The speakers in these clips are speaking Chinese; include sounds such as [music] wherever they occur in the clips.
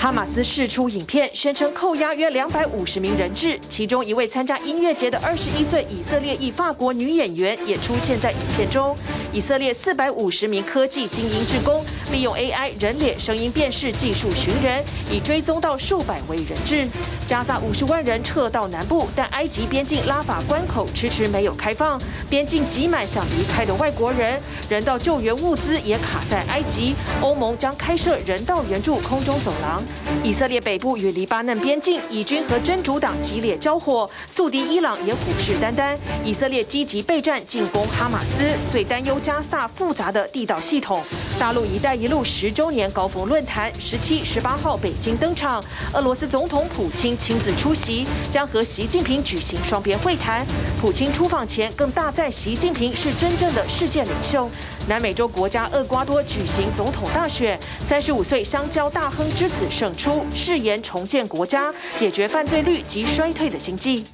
哈马斯释出影片，宣称扣押约两百五十名人质，其中一位参加音乐节的二十一岁以色列裔法国女演员也出现在影片中。以色列四百五十名科技精英职工利用 AI 人脸声音辨识技术寻人，已追踪到数百位人质。加萨五十万人撤到南部，但埃及边境拉法关口迟迟没有开放，边境挤满想离开的外国人，人道救援物资也卡在埃及。欧盟将开设人道援助空中走廊。以色列北部与黎巴嫩边境，以军和真主党激烈交火，宿敌伊朗也虎视眈眈。以色列积极备战进攻哈马斯，最担忧加萨复杂的地道系统。大陆“一带一路”十周年高峰论坛十七、十八号北京登场，俄罗斯总统普京亲自出席，将和习近平举行双边会谈。普京出访前更大赞习近平是真正的世界领袖。南美洲国家厄瓜多举行总统大选，三十五岁香蕉大亨之子胜出，誓言重建国家，解决犯罪率及衰退的经济。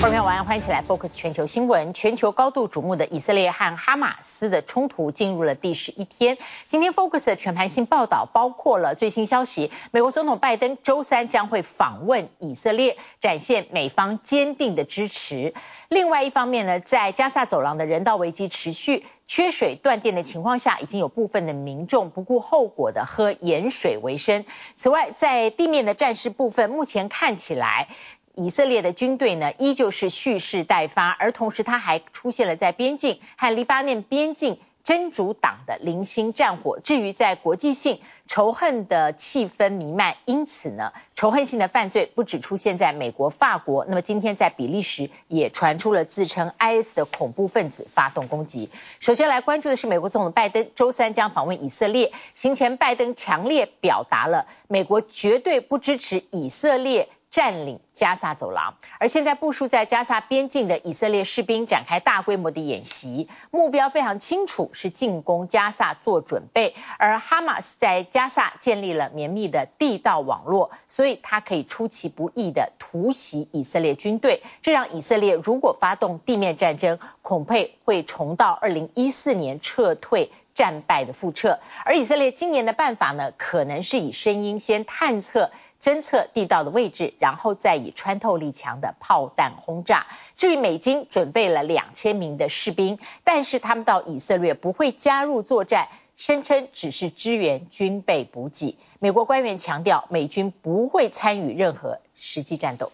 各位晚上欢迎起来 Focus 全球新闻。全球高度瞩目的以色列和哈马斯的冲突进入了第十一天。今天 Focus 的全盘性报道包括了最新消息：美国总统拜登周三将会访问以色列，展现美方坚定的支持。另外一方面呢，在加萨走廊的人道危机持续，缺水断电的情况下，已经有部分的民众不顾后果的喝盐水为生。此外，在地面的战事部分，目前看起来。以色列的军队呢，依旧是蓄势待发，而同时他还出现了在边境和黎巴嫩边境真主党的零星战火。至于在国际性仇恨的气氛弥漫，因此呢，仇恨性的犯罪不只出现在美国、法国，那么今天在比利时也传出了自称 IS 的恐怖分子发动攻击。首先来关注的是美国总统拜登周三将访问以色列，行前拜登强烈表达了美国绝对不支持以色列。占领加萨走廊，而现在部署在加萨边境的以色列士兵展开大规模的演习，目标非常清楚，是进攻加萨做准备。而哈马斯在加萨建立了绵密的地道网络，所以他可以出其不意地突袭以色列军队，这让以色列如果发动地面战争，恐怕会重蹈二零一四年撤退战败的覆辙。而以色列今年的办法呢，可能是以声音先探测。侦测地道的位置，然后再以穿透力强的炮弹轰炸。至于美军准备了两千名的士兵，但是他们到以色列不会加入作战，声称只是支援军备补给。美国官员强调，美军不会参与任何实际战斗。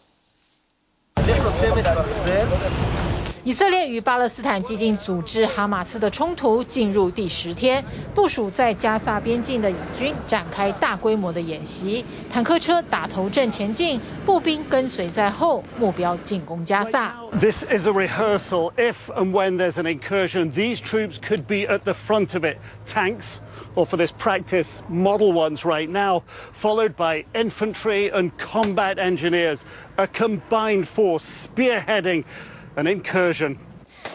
以色列与巴勒斯坦激进组织哈马斯的冲突进入第十天，部署在加萨边境的以军展开大规模的演习，坦克车打头阵前进，步兵跟随在后，目标进攻加萨。This is a rehearsal. If and when there's an incursion, these troops could be at the front of it. Tanks, or for this practice, model ones right now, followed by infantry and combat engineers, a combined force spearheading an incursion.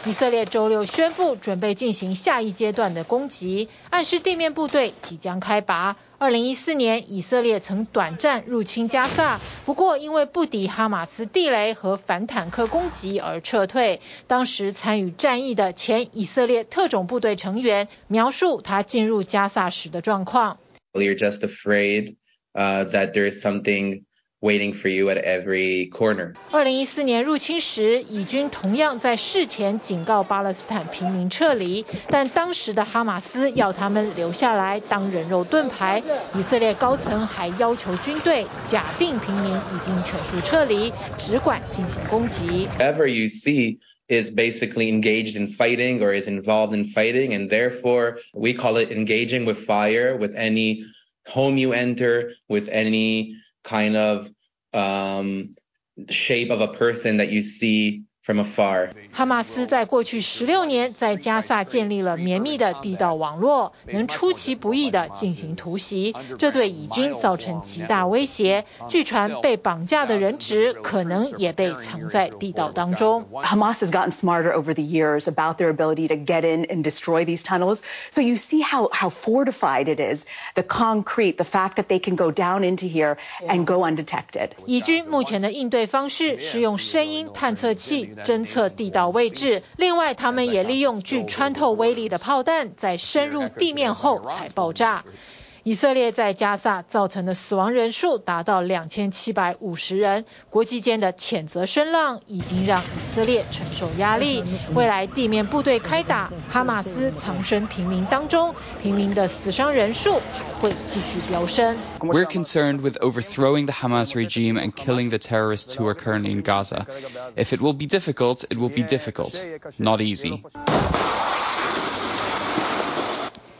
以色列周六宣布准备进行下一阶段的攻击，暗示地面部队即将开拔。二零一四年，以色列曾短暂入侵加萨，不过因为不敌哈马斯地雷和反坦克攻击而撤退。当时参与战役的前以色列特种部队成员描述他进入加萨时的状况。You're just afraid, uh, that there is something waiting for you at every corner。二零一四年入侵时，以军同样在事前警告巴勒斯坦平民撤离，但当时的哈马斯要他们留下来当人肉盾牌。以色列高层还要求军队假定平民已经全数撤离，只管进行攻击。Whoever you see is basically engaged in fighting or is involved in fighting, and therefore we call it engaging with fire with any home you enter, with any kind of Um, shape of a person that you see from afar. 哈马斯在过去十六年在加萨建立了绵密的地道网络，能出其不意地进行突袭，这对以军造成极大威胁。据传被绑架的人质可能也被藏在地道当中。Hamas has gotten smarter over the years about their ability to get in and destroy these tunnels. So you see how how fortified it is. The concrete, the fact that they can go down into here and go undetected. 以军目前的应对方式是用声音探测器。侦测地道位置，另外他们也利用具穿透威力的炮弹，在深入地面后才爆炸。以色列在加萨造成的死亡人数达到两千七百五十人，国际间的谴责声浪已经让以色列承受压力。未来地面部队开打，哈马斯藏身平民当中，平民的死伤人数还会继续飙升。We're concerned with overthrowing the Hamas regime and killing the terrorists who are currently in Gaza. If it will be difficult, it will be difficult, not easy.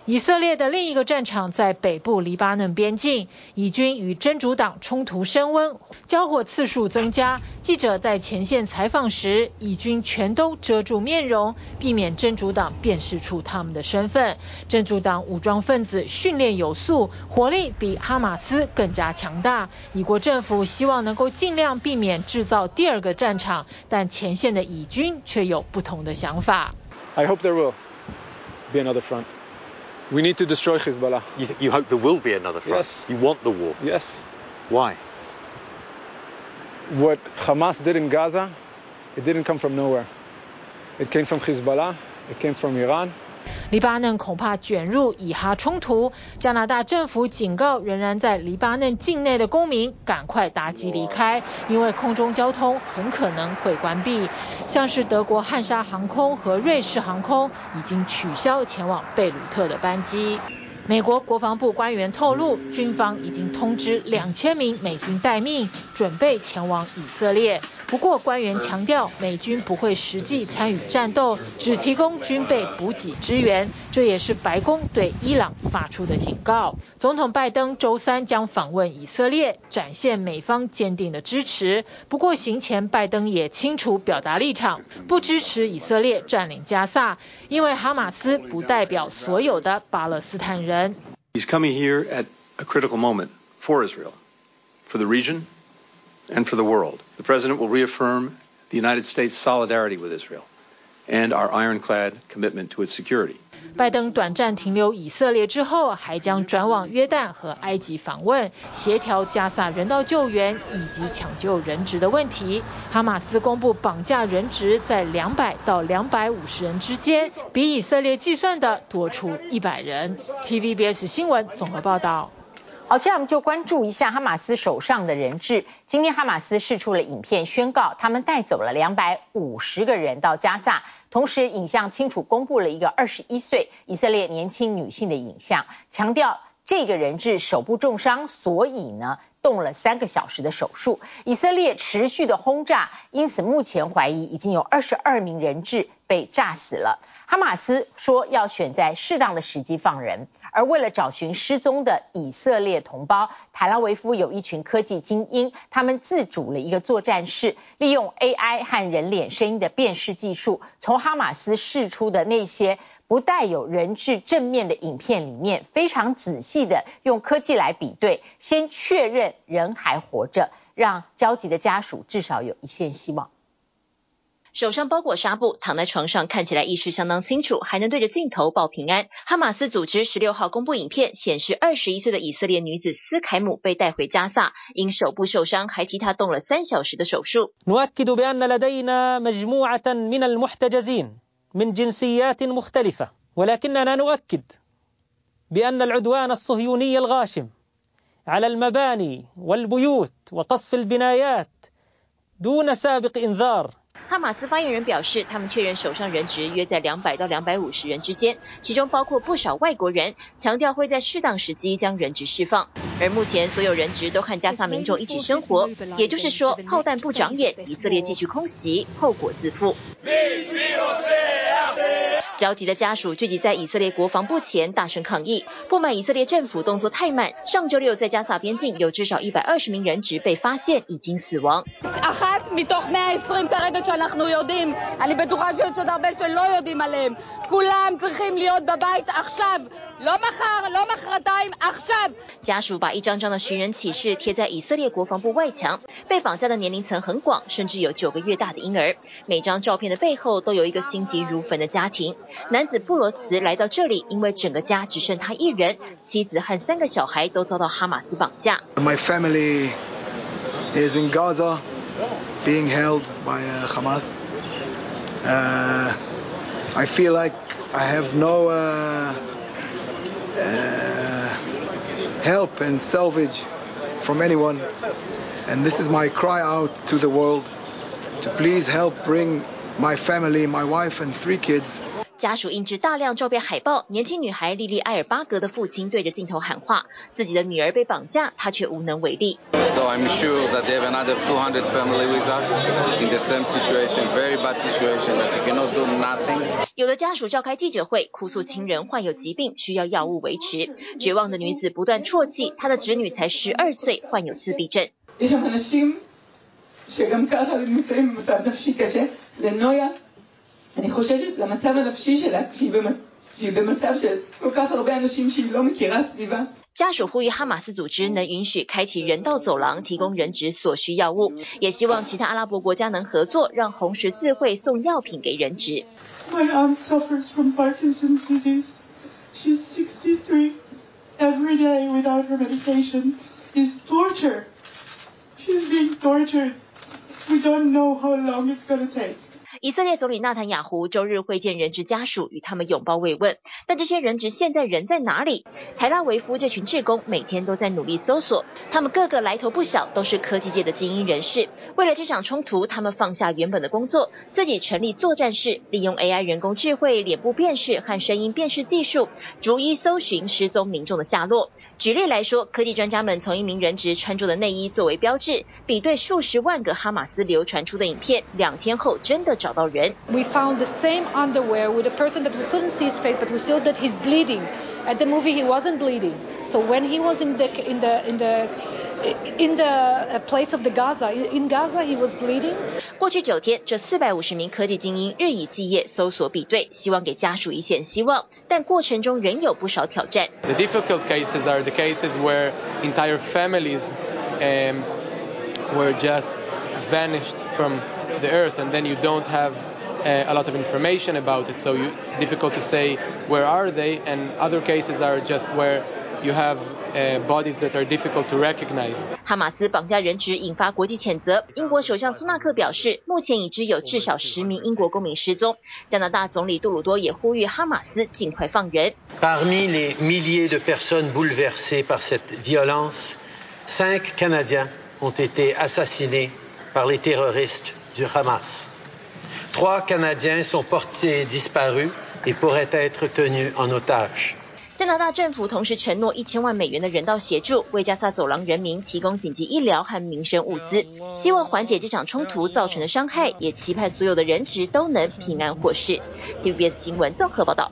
以色列的另一个战场在北部黎巴嫩边境，以军与真主党冲突升温，交火次数增加。记者在前线采访时，以军全都遮住面容，避免真主党辨识出他们的身份。真主党武装分子训练有素，火力比哈马斯更加强大。以国政府希望能够尽量避免制造第二个战场，但前线的以军却有不同的想法。I hope there will be another front. We need to destroy Hezbollah. You, you hope there will be another front? Yes. You want the war? Yes. Why? What Hamas did in Gaza, it didn't come from nowhere. It came from Hezbollah. It came from Iran. 黎巴嫩恐怕卷入以哈冲突，加拿大政府警告仍然在黎巴嫩境内的公民赶快搭机离开，因为空中交通很可能会关闭。像是德国汉莎航空和瑞士航空已经取消前往贝鲁特的班机。美国国防部官员透露，军方已经通知两千名美军待命，准备前往以色列。不过，官员强调，美军不会实际参与战斗，只提供军备补给支援。这也是白宫对伊朗发出的警告。总统拜登周三将访问以色列，展现美方坚定的支持。不过，行前拜登也清楚表达立场，不支持以色列占领加萨，因为哈马斯不代表所有的巴勒斯坦人。He's coming here at a critical moment for Israel, for the region. and for the world. The president will reaffirm the United States' solidarity with Israel and our ironclad commitment to its security. 拜登短暂停留以色列之后，还将转往约旦和埃及访问，协调加萨人道救援以及抢救人质的问题。哈马斯公布绑架人质在两百到两百五十人之间，比以色列计算的多出一百人。TVBS 新闻综合报道。好，接下来我们就关注一下哈马斯手上的人质。今天哈马斯释出了影片，宣告他们带走了两百五十个人到加萨，同时影像清楚公布了一个二十一岁以色列年轻女性的影像，强调这个人质手部重伤，所以呢动了三个小时的手术。以色列持续的轰炸，因此目前怀疑已经有二十二名人质被炸死了。哈马斯说要选在适当的时机放人，而为了找寻失踪的以色列同胞，塔拉维夫有一群科技精英，他们自主了一个作战室，利用 AI 和人脸声音的辨识技术，从哈马斯释出的那些不带有人质正面的影片里面，非常仔细的用科技来比对，先确认人还活着，让焦急的家属至少有一线希望。手上包裹纱布，躺在床上，看起来意识相当清楚，还能对着镜头报平安。哈马斯组织十六号公布影片，显示二十一岁的以色列女子斯凯姆被带回加萨，因手部受伤，还替她动了三小时的手术。哈马斯发言人表示，他们确认手上人质约在两百到两百五十人之间，其中包括不少外国人，强调会在适当时机将人质释放。而目前所有人质都和加萨民众一起生活，也就是说，炮弹不长眼，以色列继续空袭，后果自负。焦急的家属聚集在以色列国防部前，大声抗议，不满以色列政府动作太慢。上周六在加萨边境有至少一百二十名人质被发现已经死亡。家属把一张张的寻人启事贴在以色列国防部外墙。被绑架的年龄层很广，甚至有九个月大的婴儿。每张照片的背后都有一个心急如焚的家庭。男子布罗茨来到这里，因为整个家只剩他一人，妻子和三个小孩都遭到哈马斯绑架。My family is in Gaza, being held by Hamas. Uh, I feel like I have no, uh, uh, help and salvage from anyone. And this is my cry out to the world to please help bring my family, my wife and three kids 家属印制大量照片海报，年轻女孩莉莉·埃尔巴格的父亲对着镜头喊话：“自己的女儿被绑架，他却无能为力。” So I'm sure that they have another 200 family with us in the same situation, very bad situation that you cannot do nothing. 有的家属召开记者会，哭诉亲人患有疾病，需要药物维持。绝望的女子不断啜泣，她的侄女才十二岁，患有自闭症。אני חוששת למצב הנפשי שלה כשהיא במצב של כל כך הרבה אנשים שהיא לא מכירה סביבה. 家属呼吁哈马斯组织能允许开启人道走廊，提供人质所需药物，也希望其他阿拉伯国家能合作，让红十字会送药品给人质。My aunt suffers from Parkinson's disease. She's 63. Every day without her medication is torture. She's being tortured. We don't know how long it's gonna take. 以色列总理纳坦雅胡周日会见人质家属，与他们拥抱慰问。但这些人质现在人在哪里？台拉维夫这群志工每天都在努力搜索，他们个个来头不小，都是科技界的精英人士。为了这场冲突，他们放下原本的工作，自己成立作战室，利用 AI 人工智慧、脸部辨识和声音辨识技术，逐一搜寻失踪民众的下落。举例来说，科技专家们从一名人质穿着的内衣作为标志，比对数十万个哈马斯流传出的影片，两天后真的。找到人。We found the same underwear with a person that we couldn't see his face, but we saw that he's bleeding. At the movie, he wasn't bleeding. So when he was in the in the in the in the place of the Gaza, in Gaza, he was bleeding. 过去九天，这四百五十名科技精英日以继夜搜索比对，希望给家属一线希望，但过程中仍有不少挑战。The difficult cases are the cases where entire families um, were just vanished from the earth and then you don't have uh, a lot of information about it so you, it's difficult to say where are they and other cases are just where you have uh, bodies that are difficult to recognize. 哈马斯绑架人质引发国际谴责。英国首相苏纳克表示，目前已知有至少十名英国公民失踪。加拿大总理杜鲁多也呼吁哈马斯尽快放人。Parmi les milliers de personnes bouleversées par cette violence, cinq Canadiens ont été assassinés par les terroristes du Hamas. Trois Canadiens sont portés disparus et pourraient être tenus en otage. 加拿大政府同时承诺一千万美元的人道协助，为加萨走廊人民提供紧急医疗和民生物资，希望缓解这场冲突造成的伤害，也期盼所有的人质都能平安获释。TVBS 新闻综合报道。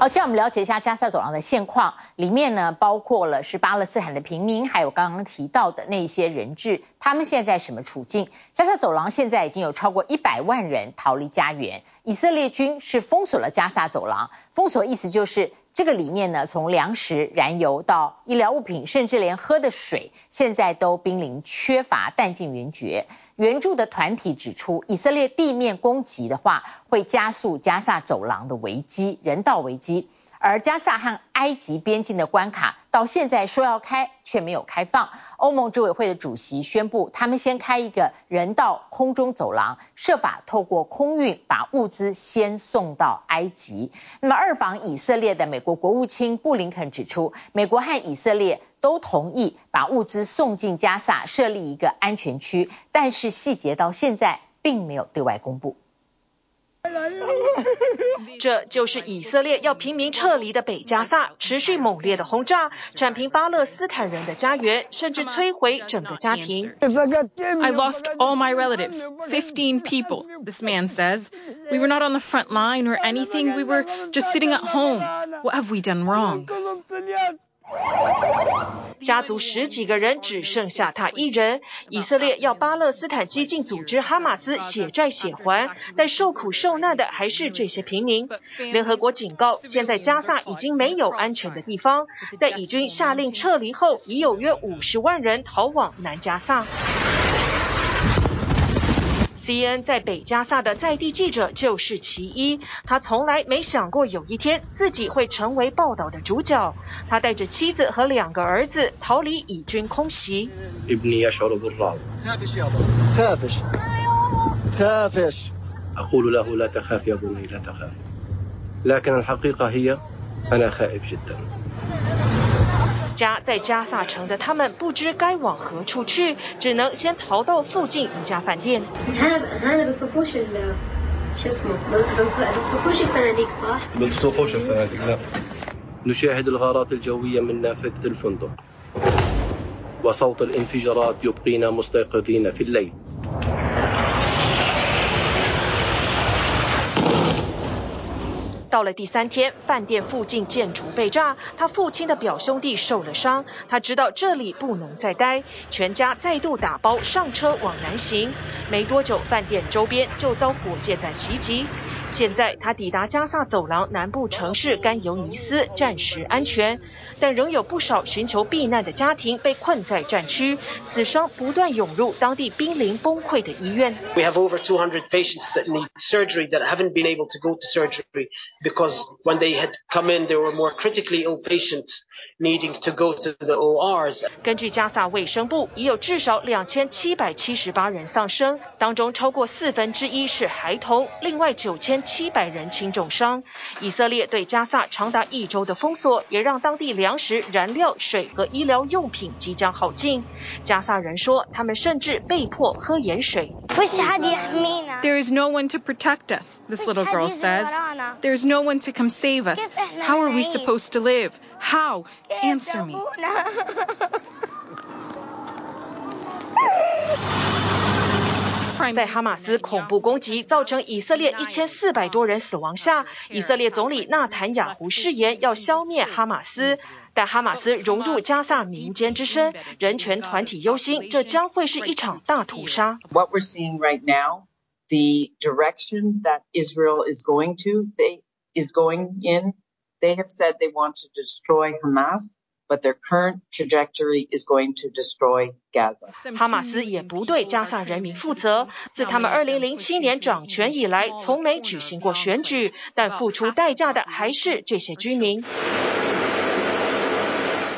好，现在我们了解一下加萨走廊的现况，里面呢包括了是巴勒斯坦的平民，还有刚刚提到的那些人质，他们现在什么处境？加萨走廊现在已经有超过一百万人逃离家园，以色列军是封锁了加萨走廊，封锁意思就是。这个里面呢，从粮食、燃油到医疗物品，甚至连喝的水，现在都濒临缺乏、弹尽援绝。援助的团体指出，以色列地面攻击的话，会加速加萨走廊的危机、人道危机。而加萨和埃及边境的关卡到现在说要开，却没有开放。欧盟执委会的主席宣布，他们先开一个人道空中走廊，设法透过空运把物资先送到埃及。那么，二访以色列的美国国务卿布林肯指出，美国和以色列都同意把物资送进加萨，设立一个安全区，但是细节到现在并没有对外公布。[laughs] 这就是以色列要平民撤离的北加萨，持续猛烈的轰炸，铲平巴勒斯坦人的家园，甚至摧毁整个家庭。I lost all my relatives, 15 people, this man says. We were not on the front line or anything. We were just sitting at home. What have we done wrong? 家族十几个人只剩下他一人。以色列要巴勒斯坦激进组织哈马斯血债血还，但受苦受难的还是这些平民。联合国警告，现在加萨已经没有安全的地方。在以军下令撤离后，已有约五十万人逃往南加萨。CNN 在北加萨的在地记者就是其一，他从来没想过有一天自己会成为报道的主角。他带着妻子和两个儿子逃离以军空袭。家在加萨城的他们不知该往何处去，只能先逃到附近一家饭店。到了第三天，饭店附近建筑被炸，他父亲的表兄弟受了伤，他知道这里不能再待，全家再度打包上车往南行。没多久，饭店周边就遭火箭弹袭击。现在他抵达加萨走廊南部城市甘尤尼斯，暂时安全，但仍有不少寻求避难的家庭被困在战区，死伤不断涌入当地濒临崩溃的医院。We have over 200 patients that need surgery that haven't been able to go to surgery because when they had come in, there were more critically ill patients needing to go to the ORs. 根据加萨卫生部，已有至少两千七百七十八人丧生，当中超过四分之一是孩童，另外九千七百人轻重伤。以色列对加萨长达一周的封锁，也让当地粮食、燃料、水和医疗用品即将耗尽。加萨人说，他们甚至被迫喝盐水。There is no one to protect us, this little girl says. There is no one to come save us. How are we supposed to live? How? Answer me. [laughs] 在哈马斯恐怖攻击造成以色列一千四百多人死亡下，以色列总理纳坦雅胡誓言要消灭哈马斯，但哈马斯融入加萨民间之声，人权团体忧心这将会是一场大屠杀。What we're seeing right now, the direction that Israel is going to, they is going in. They have said they want to destroy Hamas. But their current trajectory is going to destroy Gaza. 哈马斯也不对加萨人民负责。自他们二零零七年掌权以来，从没举行过选举，但付出代价的还是这些居民。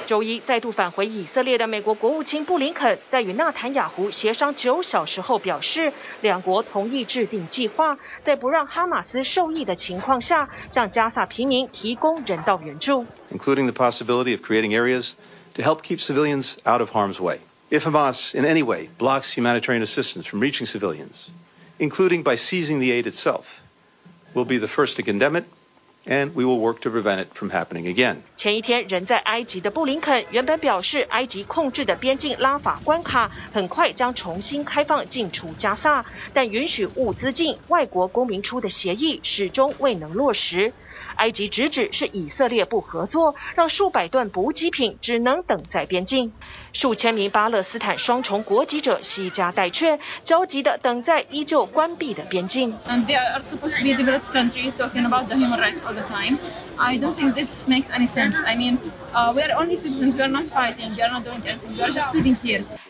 周一再度返回以色列的美国国务卿布林肯，在与纳坦雅胡协商九小时后表示，两国同意制定计划，在不让哈马斯受益的情况下，向加萨平民提供人道援助，including the possibility of creating areas to help keep civilians out of harm's way. If Hamas in any way blocks humanitarian assistance from reaching civilians, including by seizing the aid itself, we'll be the first to condemn it. And we will work to prevent it from happening again. 前一天人在埃及的布林肯原本表示，埃及控制的边境拉法关卡很快将重新开放进出加萨，但允许物资进、外国公民出的协议始终未能落实。埃及直指是以色列不合作，让数百吨补给品只能等在边境。数千名巴勒斯坦双重国籍者携家带眷，焦急地等在依旧关闭的边境。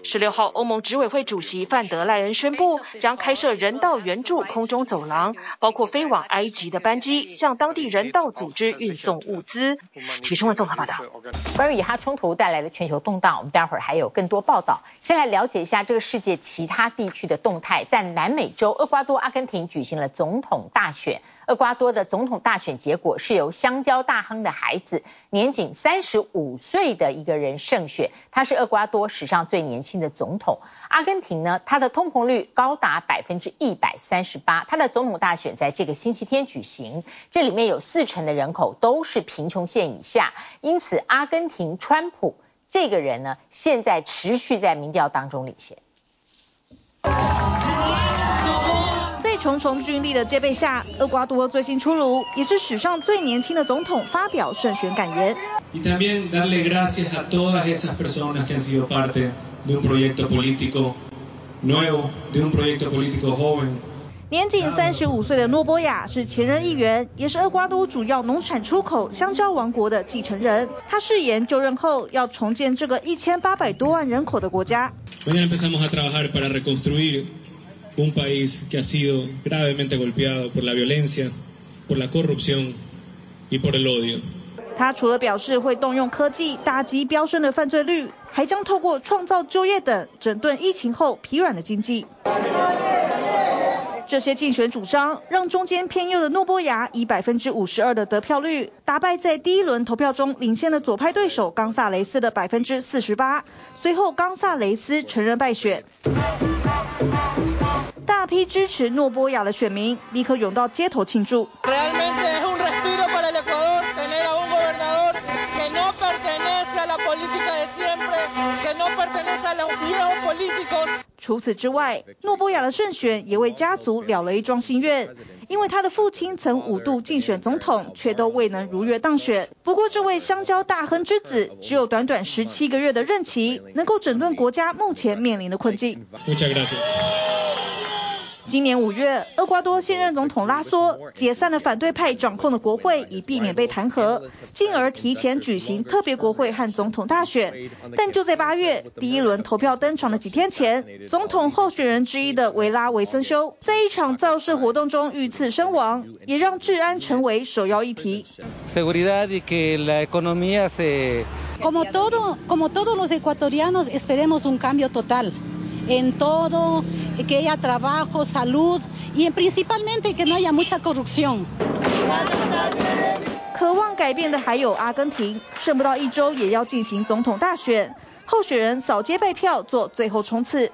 十六号，欧盟执委会主席范德赖恩宣布，将开设人道援助空中走廊，包括飞往埃及的班机，向当地人道组织运送物资。提升了综合报道。关于以哈冲突带来的全球动荡，我们待会儿还有更多报道。先来了解一下这个世界其他地区的动态。在南美洲，厄瓜多、阿根廷举行了总统大选。厄瓜多的总统大选结果是由香蕉大亨的孩子，年仅三十五岁的一个人胜选，他是厄瓜多史上最年轻的总统。阿根廷呢，它的通膨率高达百分之一百三十八，它的总统大选在这个星期天举行，这里面有四成的人口都是贫穷线以下，因此阿根廷川普这个人呢，现在持续在民调当中领先。重重军力的戒备下，厄瓜多最新出炉，也是史上最年轻的总统发表胜选感言。年仅三十五岁的诺波亚是前任议员，也是厄瓜多主要农产出口香蕉王国的继承人。他誓言就任后要重建这个一千八百多万人口的国家。他除了表示会动用科技打击飙升的犯罪率，还将透过创造就业等整顿疫情后疲软的经济。这些竞选主张让中间偏右的诺波亚以百分之五十二的得票率打败在第一轮投票中领先的左派对手冈萨雷斯的百分之四十八。随后冈萨雷斯承认败选。大批支持诺波亚的选民立刻涌到街头庆祝。除此之外，诺波亚的胜选也为家族了了一桩心愿，因为他的父亲曾五度竞选总统，却都未能如愿当选。不过，这位香蕉大亨之子只有短短十七个月的任期，能够整顿国家目前面临的困境。今年五月，厄瓜多现任总统拉索解散了反对派掌控的国会，以避免被弹劾，进而提前举行特别国会和总统大选。但就在八月，第一轮投票登场的几天前，总统候选人之一的维拉维森修在一场造势活动中遇刺身亡，也让治安成为首要议题。渴望改变的还有阿根廷，剩不到一周也要进行总统大选，候选人扫街拜票做最后冲刺。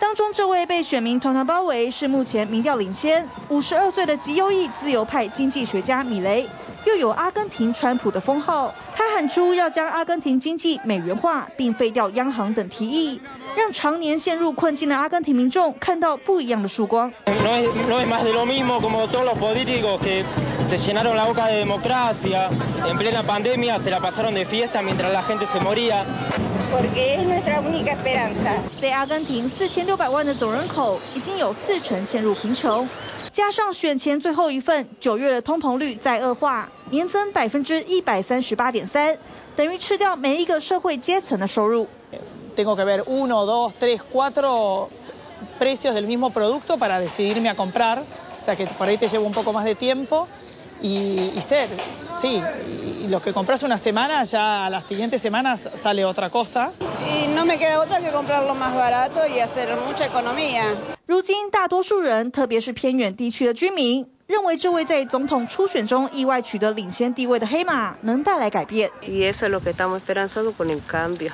当中这位被选民团团包围，是目前民调领先五十二岁的极右翼自由派经济学家米雷，又有阿根廷川普的封号。他喊出要将阿根廷经济美元化，并废掉央行等提议。让常年陷入困境的阿根廷民众看到不一样的曙光。在阿根廷四千六百万的总人口，已经有四成陷入贫穷，加上选前最后一份九月的通膨率再恶化，年增百分之一百三十八点三，等于吃掉每一个社会阶层的收入。Tengo que ver uno, dos, tres, cuatro precios del mismo producto para decidirme a comprar. O sea que por ahí te lleva un poco más de tiempo y, y ser, sí, y lo que compras una semana, ya a las siguientes semanas sale otra cosa. Y no me queda otra que comprarlo más barato y hacer mucha economía. 如今，大多数人，特别是偏远地区的居民，认为这位在总统初选中意外取得领先地位的黑马，能带来改变。Y eso es lo que estamos esperanzando con el cambio.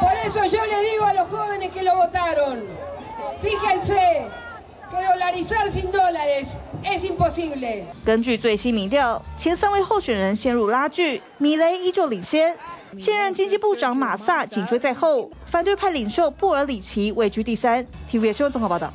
Por eso yo le digo a los jóvenes que lo votaron, fíjense que dolarizar sin dólares es imposible。根据最新民调，前三位候选人陷入拉锯，米雷依旧领先，现任经济部长马萨紧追在后，反对派领袖布尔里奇位居第三。TVBS 新闻综合报道。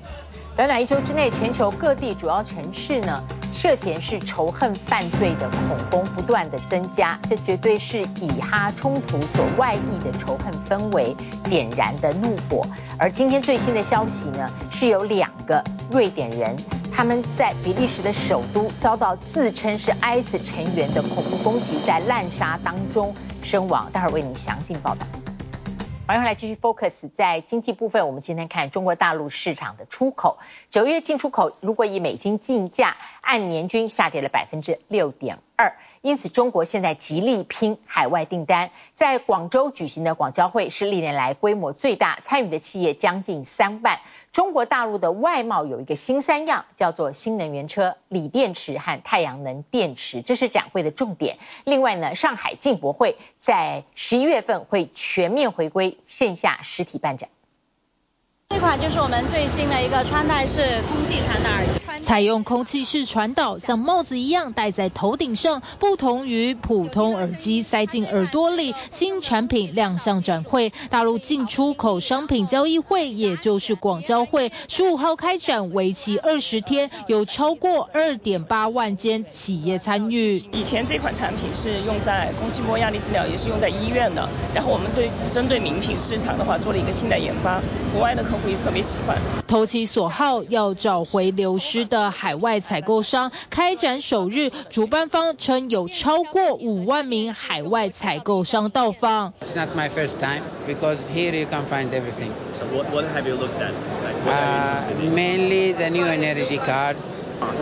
短短一周之内，全球各地主要城市呢，涉嫌是仇恨犯罪的恐攻不断的增加，这绝对是以哈冲突所外溢的仇恨氛围点燃的怒火。而今天最新的消息呢，是有两个瑞典人，他们在比利时的首都遭到自称是 IS 成员的恐怖攻击，在滥杀当中身亡。待会儿为您详尽报道。欢迎回来继续 focus 在经济部分，我们今天看中国大陆市场的出口，九月进出口如果以美金计价，按年均下跌了百分之六点二。因此，中国现在极力拼海外订单。在广州举行的广交会是历年来规模最大，参与的企业将近三万。中国大陆的外贸有一个新三样，叫做新能源车、锂电池和太阳能电池，这是展会的重点。另外呢，上海进博会在十一月份会全面回归线下实体办展。这款就是我们最新的一个穿戴式空气传导耳机，采用空气式传导，像帽子一样戴在头顶上，不同于普通耳机塞进耳朵里。新产品亮相展会，大陆进出口商品交易会，也就是广交会，十五号开展，为期二十天，有超过二点八万间企业参与。以前这款产品是用在空气波压力治疗，也是用在医院的。然后我们对针对名品市场的话，做了一个新的研发，国外的客户。 不一特别喜欢。投其所好，要找回流失的海外采购商。开展首日，主办方称有超过五万名海外采购商到访。It's not my first time because here you can find everything. What, what have you looked at? Like, uh, mainly the new energy cars.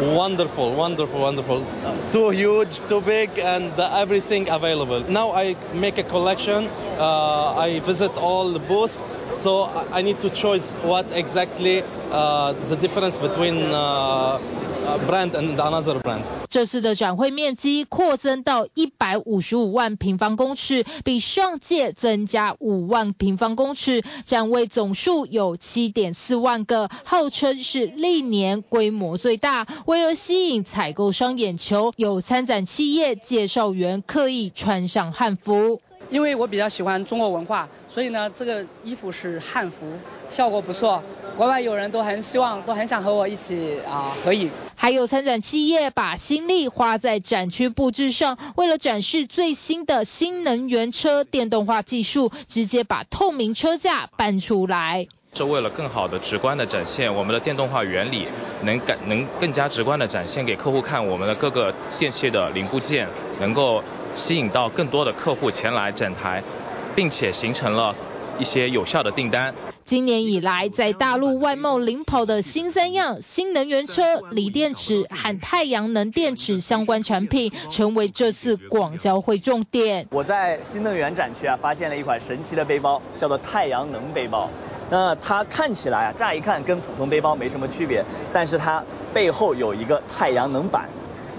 Wonderful, wonderful, wonderful. Too huge, too big, and everything available. Now I make a collection. Uh, I visit all the booths, so I need to choose what exactly uh, the difference between. Uh, brand and another brand. 这次的展会面积扩增到一百五十五万平方公尺，比上届增加五万平方公尺。展位总数有七点四万个，号称是历年规模最大。为了吸引采购商眼球，有参展企业介绍员刻意穿上汉服。因为我比较喜欢中国文化，所以呢，这个衣服是汉服，效果不错。国外友人都很希望，都很想和我一起啊合影。还有参展企业把心力花在展区布置上，为了展示最新的新能源车电动化技术，直接把透明车架搬出来。这为了更好的、直观的展现我们的电动化原理，能感能更加直观的展现给客户看我们的各个电器的零部件，能够吸引到更多的客户前来展台，并且形成了一些有效的订单。今年以来，在大陆外贸领跑的新三样新能源车、锂电池和太阳能电池相关产品，成为这次广交会重点。我在新能源展区啊，发现了一款神奇的背包，叫做太阳能背包。那它看起来啊，乍一看跟普通背包没什么区别，但是它背后有一个太阳能板。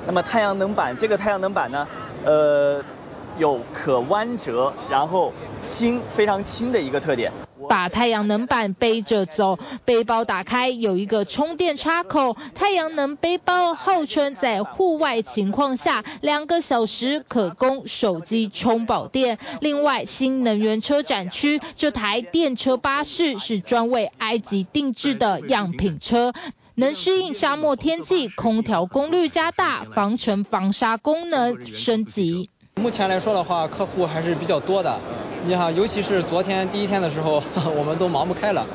那么太阳能板，这个太阳能板呢，呃，有可弯折，然后轻，非常轻的一个特点。把太阳能板背着走，背包打开有一个充电插口。太阳能背包号称在户外情况下两个小时可供手机充饱电。另外，新能源车展区这台电车巴士是专为埃及定制的样品车，[laughs] 能适应沙漠天气，空调功率加大，防尘防沙功能升级。目前来说的话，客户还是比较多的。你好，尤其是昨天第一天的时候，[laughs] 我们都忙不开了。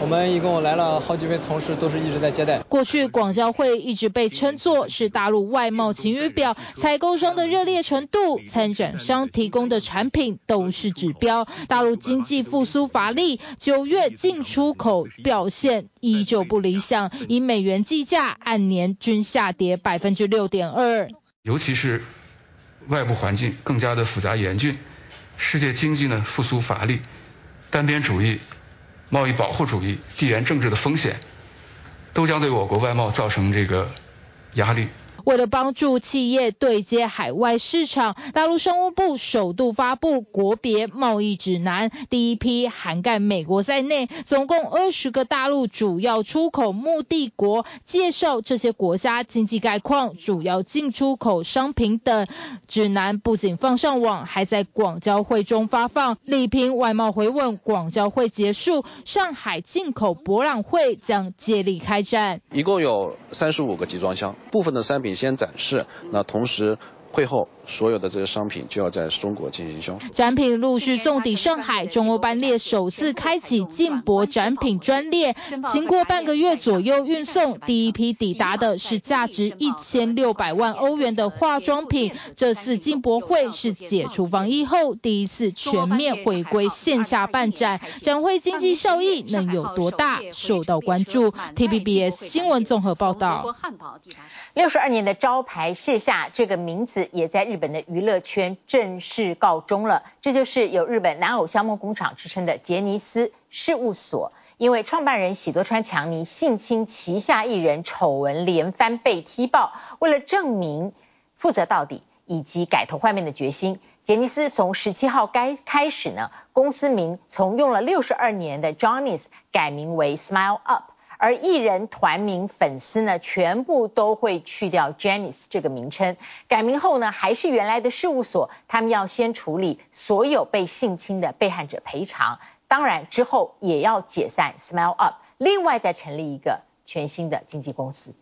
我们一共来了好几位同事，都是一直在接待。过去广交会一直被称作是大陆外贸晴雨表，采购商的热烈程度，参展商提供的产品都是指标。大陆经济复苏乏力，九月进出口表现依旧不理想，以美元计价，按年均下跌百分之六点二。尤其是外部环境更加的复杂严峻。世界经济呢复苏乏力，单边主义、贸易保护主义、地缘政治的风险，都将对我国外贸造成这个压力。为了帮助企业对接海外市场，大陆商务部首度发布国别贸易指南，第一批涵盖美国在内，总共二十个大陆主要出口目的国，介绍这些国家经济概况、主要进出口商品等。指南不仅放上网，还在广交会中发放，力拼外贸回稳。广交会结束，上海进口博览会将接力开展，一共有三十五个集装箱，部分的商品。你先展示，那同时会后所有的这些商品就要在中国进行销售。展品陆续送抵上海，中欧班列首次开启进博展品专列，经过半个月左右运送，第一批抵达的是价值一千六百万欧元的化妆品。这次进博会是解除防疫后第一次全面回归线下办展，展会经济效益能有多大，受到关注。TVBS 新闻综合报道。六十二年的招牌卸下，这个名字也在日本的娱乐圈正式告终了。这就是有日本男偶像梦工厂之称的杰尼斯事务所，因为创办人喜多川强尼性侵旗下艺人，丑闻连番被踢爆。为了证明负责到底以及改头换面的决心，杰尼斯从十七号该开始呢，公司名从用了六十二年的 Johnny's 改名为 Smile Up。而艺人团名粉丝呢，全部都会去掉 Janice 这个名称，改名后呢，还是原来的事务所，他们要先处理所有被性侵的被害者赔偿，当然之后也要解散 Smile Up，另外再成立一个全新的经纪公司。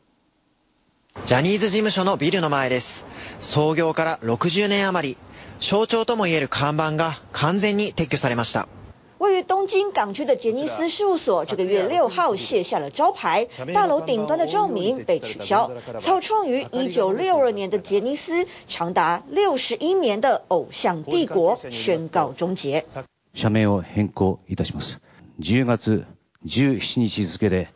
ジャニーズ事务所のビルの前です。创业から60年余り、象徴とも言える看板が完全に撤去されました。 位于东京港区的杰尼斯事务所，这个月六号卸下了招牌，大楼顶端的照明被取消。草创于一九六二年的杰尼斯，长达六十一年的偶像帝国宣告终结。社名を変更いたします。10月17日付で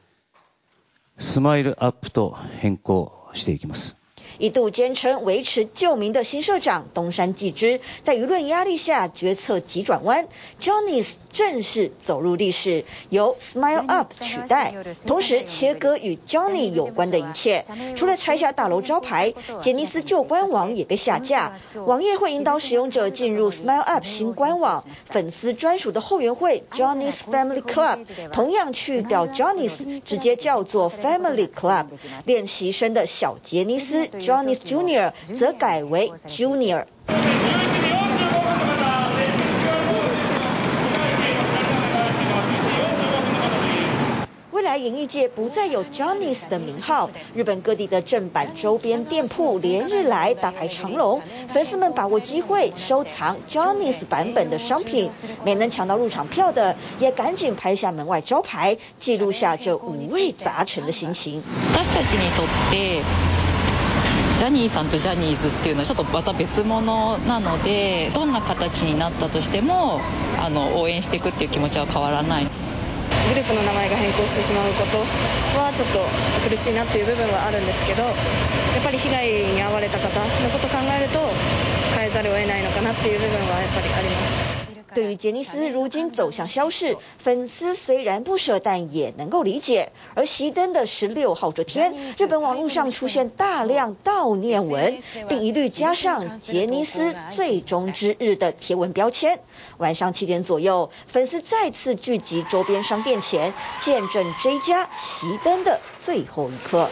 SMILE-UP と変更していきます。一度坚称维持旧名的新社长东山纪之，在舆论压力下决策急转弯，Johnny's 正式走入历史，由 Smile Up 取代，同时切割与 Johnny 有关的一切。除了拆下大楼招牌，杰尼斯旧官网也被下架，网页会引导使用者进入 Smile Up 新官网，粉丝专属的后援会 Johnny's Family Club 同样去掉 Johnny's，直接叫做 Family Club。练习生的小杰尼斯 Johnny's Junior 则改为 Junior。演艺界不再有 Johnny's 的名号，日本各地的正版周边店铺连日来大排长龙，粉丝们把握机会收藏 Johnny's 版本的商品，没能抢到入场票的也赶紧拍下门外招牌，记录下这五味杂陈的心情。ジャニーさんとジャニーズっていうのはちょっとまた别物なのでどんな形になったとしてもあの応援していくっていう気持ちは変わらない。 グループの名前が変更してしまうことはちょっと苦しいなっていう部分はあるんですけどやっぱり被害に遭われた方のことを考えると変えざるを得ないのかなっていう部分はやっぱりあります。对于杰尼斯如今走向消逝，粉丝虽然不舍，但也能够理解。而熄灯的十六号这天，日本网络上出现大量悼念文，并一律加上杰尼斯最终之日的贴文标签。晚上七点左右，粉丝再次聚集周边商店前，见证这家熄灯的最后一刻。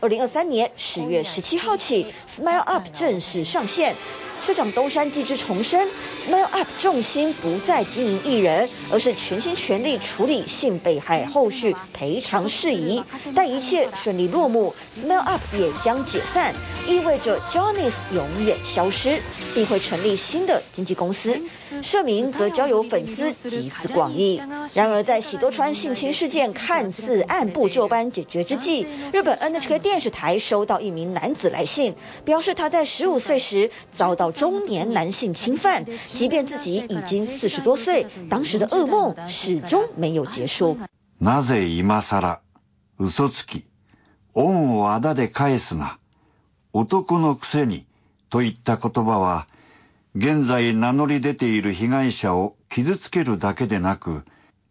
二零二三年十月十七号起，Smile Up 正式上线。社长东山纪之重申，Smile Up 重心不再经营艺人，而是全心全力处理性被害后续赔偿事宜。待一切顺利落幕，Smile Up 也将解散，意味着 Johnny's 永远消失，并会成立新的经纪公司。社名则交由粉丝集思广益。然而，在喜多川性侵事件看似按部就班解决之际，日本 NHK 电视台收到一名男子来信，表示他在十五岁时遭到中年男性侵犯，即便自己已经四十多岁，当时的噩梦始终没有结束。なぜ今更？嘘つき、恩を仇で返すな、男のくせにといった言叶は、现在名乗り出ている被害者を伤つけるだけでなく、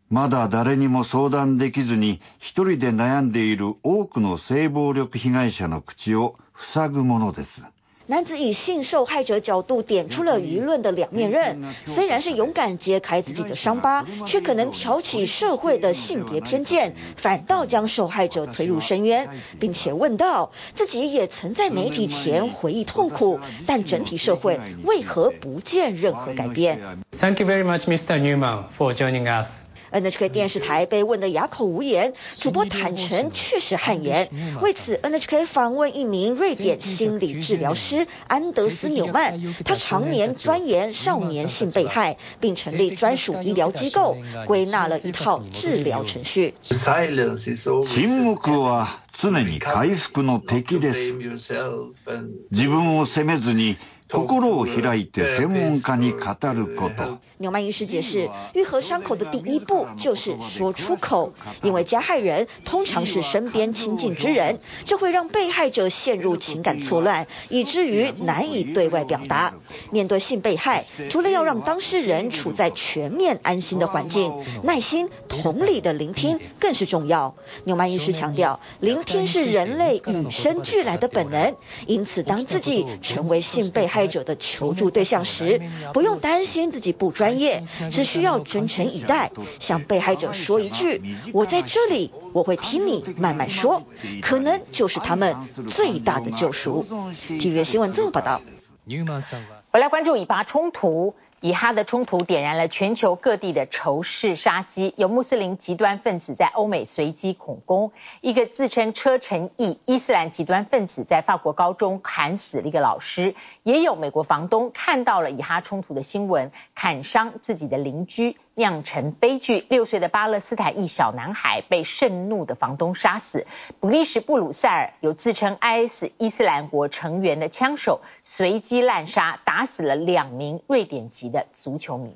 まだ谁にも相谈できずに一人で悩んでいる多くの性暴力被害者の口を塞ぐものです。男子以性受害者角度点出了舆论的两面刃，虽然是勇敢揭开自己的伤疤，却可能挑起社会的性别偏见，反倒将受害者推入深渊，并且问道自己也曾在媒体前回忆痛苦，但整体社会为何不见任何改变？Thank you very much, Mr. Newman, for joining us. NHK 电视台被问得哑口无言，主播坦承确实汗颜。为此，NHK 访问一名瑞典心理治疗师安德斯纽曼，他常年钻研少年性被害，并成立专属医疗机构，归纳了一套治疗程序。沈黙は常に回复の敌です。自分を责めずに。 心を开いて専门家に语ること。纽曼医师解释，愈合伤口的第一步就是说出口，因为加害人通常是身边亲近之人，这会让被害者陷入情感错乱，以至于难以对外表达。面对性被害，除了要让当事人处在全面安心的环境，耐心、同理的聆听更是重要。纽曼医师强调，聆听是人类与生俱来的本能，因此当自己成为性被害 者的求助对象时，不用担心自己不专业，只需要真诚以待，向被害者说一句：“我在这里，我会听你慢慢说。”可能就是他们最大的救赎。体育新闻这么报道。我来关注以巴冲突。以哈的冲突点燃了全球各地的仇视杀机，有穆斯林极端分子在欧美随机恐攻，一个自称车臣裔伊斯兰极端分子在法国高中砍死了一个老师，也有美国房东看到了以哈冲突的新闻，砍伤自己的邻居，酿成悲剧。六岁的巴勒斯坦裔小男孩被盛怒的房东杀死。比利时布鲁塞尔有自称 IS 伊斯兰国成员的枪手随机滥杀，打死了两名瑞典籍的足球迷。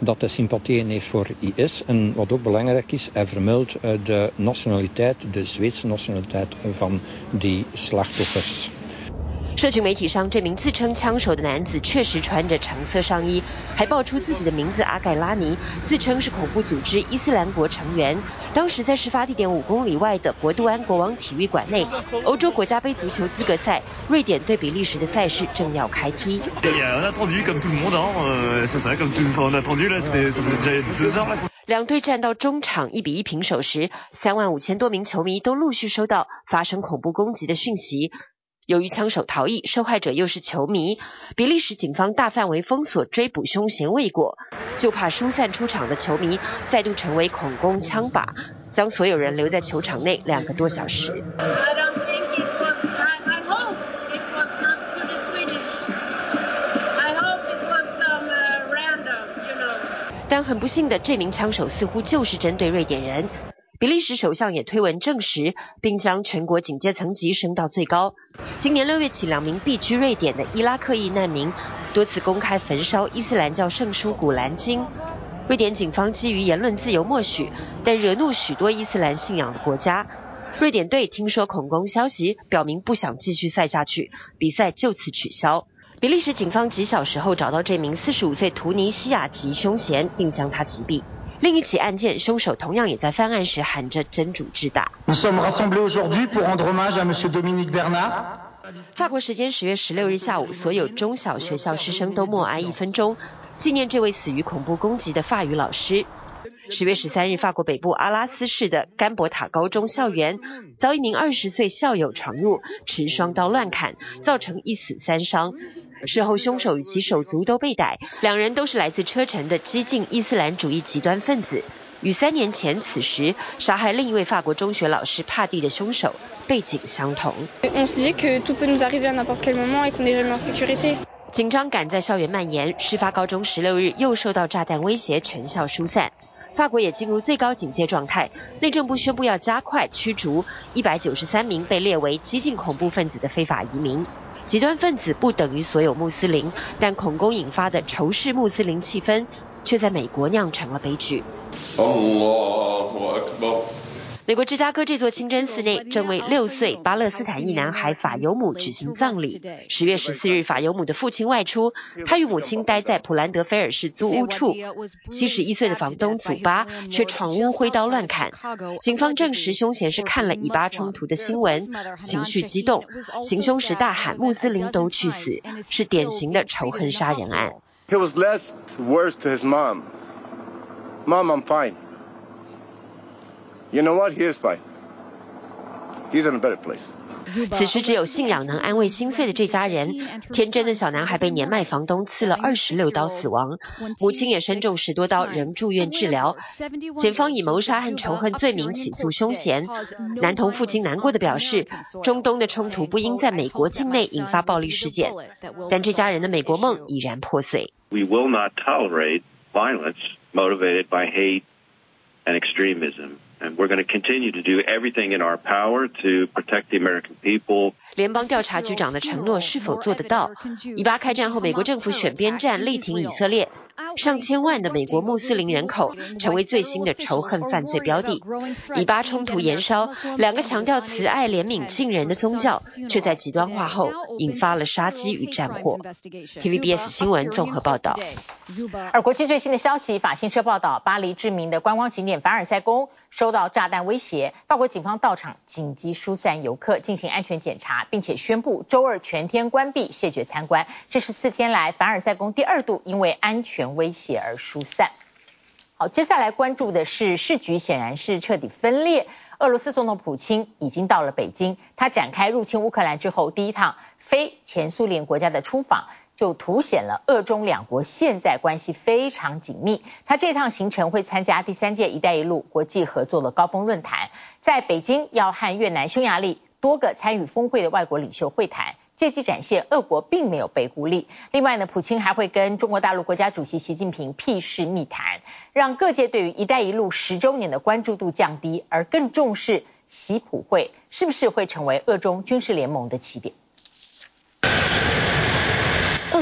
dat hij sympathie heeft voor IS. En wat ook belangrijk is, hij vermeldt eh, de nationaliteit, de Zweedse nationaliteit van die slachtoffers. 社群媒体上，这名自称枪手的男子确实穿着橙色上衣，还爆出自己的名字阿盖拉尼，自称是恐怖组织伊斯兰国成员。当时在事发地点五公里外的博杜安国王体育馆内，欧洲国家杯足球资格赛，瑞典对比利时的赛事正要开踢。两队战到中场一比一平手时，三万五千多名球迷都陆续收到发生恐怖攻击的讯息。由于枪手逃逸，受害者又是球迷，比利时警方大范围封锁追捕凶嫌未果，就怕疏散出场的球迷再度成为恐攻枪靶，将所有人留在球场内两个多小时。但很不幸的，这名枪手似乎就是针对瑞典人。比利时首相也推文证实，并将全国警戒层级升到最高。今年六月起，两名避居瑞典的伊拉克裔难民多次公开焚烧伊斯兰教圣书《古兰经》。瑞典警方基于言论自由默许，但惹怒许多伊斯兰信仰的国家。瑞典队听说恐攻消息，表明不想继续赛下去，比赛就此取消。比利时警方几小时后找到这名四十五岁突尼西亚籍凶嫌，并将他击毙。另一起案件，凶手同样也在犯案时喊着真主至大。法国时间十月十六日下午，所有中小学校师生都默哀一分钟，纪念这位死于恐怖攻击的法语老师。十月十三日，法国北部阿拉斯市的甘博塔高中校园遭一名二十岁校友闯入，持双刀乱砍，造成一死三伤。事后，凶手与其手足都被逮，两人都是来自车臣的激进伊斯兰主义极端分子，与三年前此时杀害另一位法国中学老师帕蒂的凶手背景相同。紧张感在校园蔓延，事发高中十六日又受到炸弹威胁，全校疏散。法国也进入最高警戒状态，内政部宣布要加快驱逐一百九十三名被列为激进恐怖分子的非法移民。极端分子不等于所有穆斯林，但恐攻引发的仇视穆斯林气氛却在美国酿成了悲剧。美国芝加哥这座清真寺内正为六岁巴勒斯坦裔男孩法尤姆举行葬礼。十月十四日，法尤姆的父亲外出，他与母亲待在普兰德菲尔市租屋处。七十一岁的房东祖巴却闯屋挥刀乱砍。警方证实凶嫌是看了以巴冲突的新闻，情绪激动，行凶时大喊“穆斯林都去死”，是典型的仇恨杀人案。You know what? He is fine. He's in a better place. 此时只有信仰能安慰心碎的这家人。天真的小男孩被年迈房东刺了二十六刀死亡，母亲也身中十多刀，仍住院治疗。检方以谋杀和仇恨罪名起诉凶嫌。男童父亲难过的表示，中东的冲突不应在美国境内引发暴力事件，但这家人的美国梦已然破碎。We will not tolerate violence motivated by hate and extremism. And we're going to continue to do everything in our power to protect the American people. 联邦调查局长的承诺是否做得到？以巴开战后，美国政府选边站力挺以色列，上千万的美国穆斯林人口成为最新的仇恨犯罪标的。以巴冲突延烧，两个强调慈爱、怜悯、敬人的宗教，却在极端化后引发了杀机与战火。TVBS 新闻综合报道。而国际最新的消息，法新社报道，巴黎知名的观光景点凡尔赛宫收到炸弹威胁，法国警方到场紧急疏散游客，进行安全检查，并且宣布周二全天关闭，谢绝参观。这是四天来凡尔赛宫第二度因为安全威胁而疏散。好，接下来关注的是时局显然是彻底分裂。俄罗斯总统普京已经到了北京，他展开入侵乌克兰之后第一趟非前苏联国家的出访。就凸显了俄中两国现在关系非常紧密。他这趟行程会参加第三届“一带一路”国际合作的高峰论坛，在北京要和越南、匈牙利多个参与峰会的外国领袖会谈，借机展现俄国并没有被孤立。另外呢，普京还会跟中国大陆国家主席习近平屁事密谈，让各界对于“一带一路”十周年的关注度降低，而更重视习普会是不是会成为俄中军事联盟的起点。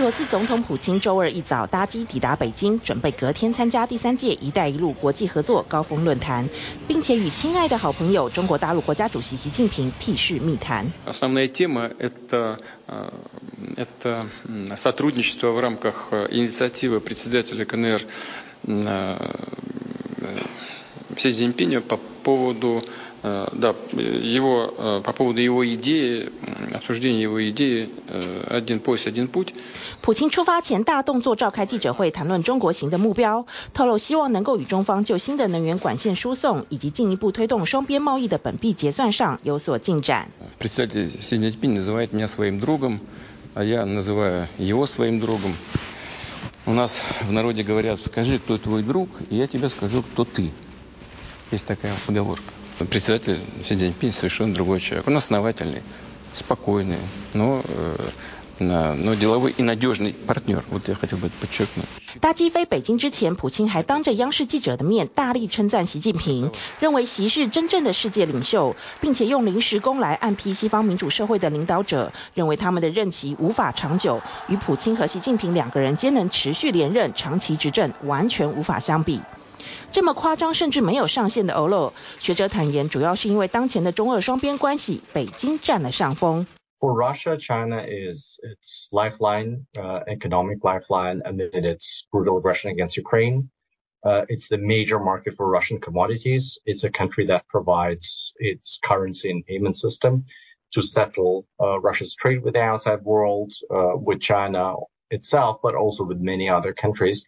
俄罗斯总统普京周二一早搭机抵达北京，准备隔天参加第三届“一带一路”国际合作高峰论坛，并且与亲爱的好朋友中国大陆国家主席习近平辟室密谈。普京出发前大动作召开记者会，谈论中国行的目标，透露希望能够与中方就新的能源管线输送以及进一步推动双边贸易的本币结算上有所进展。搭机飞北京之前，普京还当着央视记者的面大力称赞习近平，认为习是真正的世界领袖，并且用临时工来暗批西方民主社会的领导者，认为他们的任期无法长久，与普京和习近平两个人皆能持续连任、长期执政完全无法相比。这么夸张甚至没有上限的欧陆，学者坦言，主要是因为当前的中俄双边关系，北京占了上风。For Russia, China is its lifeline, uh, economic lifeline amid its brutal aggression against Ukraine. Uh, it's the major market for Russian commodities. It's a country that provides its currency and payment system to settle uh, Russia's trade with the outside world, uh, with China itself, but also with many other countries.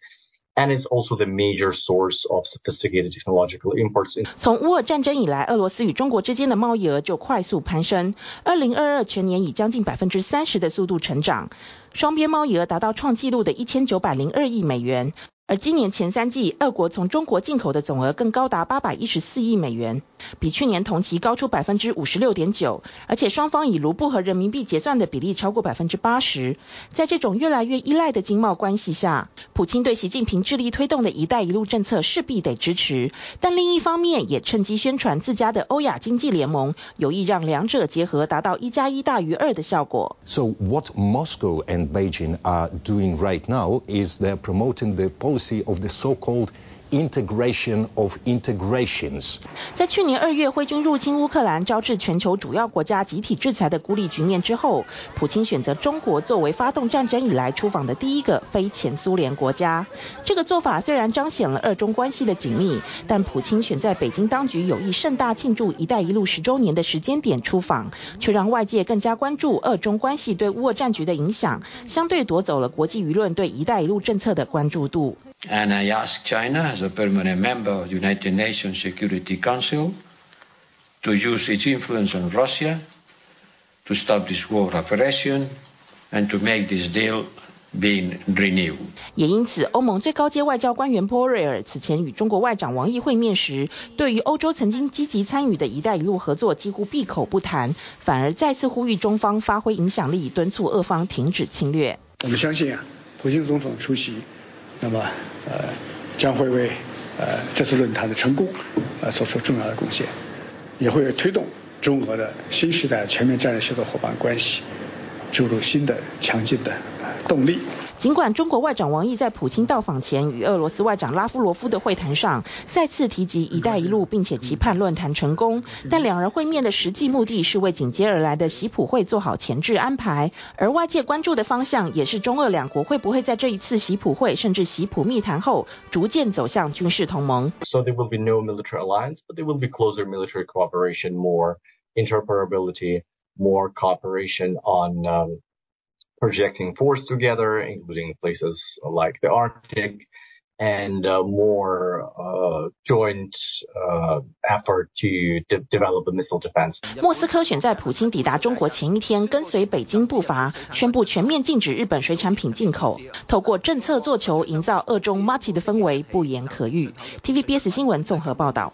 And it's also the major source of sophisticated technological imports. 从乌俄战争以来，俄罗斯与中国之间的贸易额就快速攀升，二零二二全年以将近百分之三十的速度成长，双边贸易额达到创纪录的一千九百零二亿美元。而今年前三季，俄国从中国进口的总额更高达八百一十四亿美元，比去年同期高出百分之五十六点九。而且双方以卢布和人民币结算的比例超过百分之八十。在这种越来越依赖的经贸关系下，普京对习近平致力推动的一带一路政策势必得支持，但另一方面也趁机宣传自家的欧亚经济联盟，有意让两者结合，达到一加一大于二的效果。So what Moscow and Beijing are doing right now is they're promoting the policy. Of the so-called integration of integrations。在去年二月，挥军入侵乌克兰，招致全球主要国家集体制裁的孤立局面之后，普京选择中国作为发动战争以来出访的第一个非前苏联国家。这个做法虽然彰显了俄中关系的紧密，但普京选在北京当局有意盛大庆祝“一带一路”十周年的时间点出访，却让外界更加关注俄中关系对乌俄战局的影响，相对夺走了国际舆论对“一带一路”政策的关注度。And I ask China, as a permanent member of the United Nations Security Council, to use its influence on Russia to stop this war of aggression and to make this deal being renewed. 也因此，欧盟最高阶外交官员波瑞尔此前与中国外长王毅会面时，对于欧洲曾经积极参与的一带一路合作几乎闭口不谈，反而再次呼吁中方发挥影响力，敦促俄方停止侵略。我们相信啊，普京总统出席。那么，呃，将会为呃这次论坛的成功，呃，做出重要的贡献，也会推动中俄的新时代全面战略协作伙伴关系注入新的强劲的动力。尽管中国外长王毅在普京到访前与俄罗斯外长拉夫罗夫的会谈上再次提及“一带一路”，并且期盼论坛成功，但两人会面的实际目的是为紧接而来的习普会做好前置安排。而外界关注的方向也是中俄两国会不会在这一次习普会甚至习普密谈后逐渐走向军事同盟。So there will be no military alliance, but there will be closer military cooperation, more interoperability, more cooperation on. Um, projecting force together, including places like the Arctic, and uh, more uh, joint uh, effort to de develop a missile defense. 莫斯科选在普京抵达中国前一天，跟随北京步伐，宣布全面禁止日本水产品进口，透过政策做球，营造俄中麻吉的氛围，不言可喻。TVBS 新闻综合报道。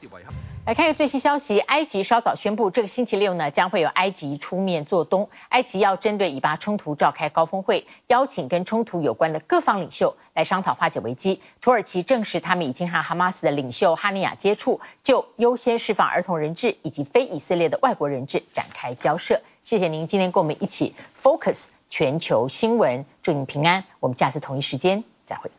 来看一最新消息，埃及稍早宣布，这个星期六呢，将会有埃及出面做东。埃及要针对以巴冲突召开高峰会，邀请跟冲突有关的各方领袖来商讨化解危机。土耳其证实他们已经和哈马斯的领袖哈尼亚接触，就优先释放儿童人质以及非以色列的外国人质展开交涉。谢谢您今天跟我们一起 Focus 全球新闻，祝您平安。我们下次同一时间再会。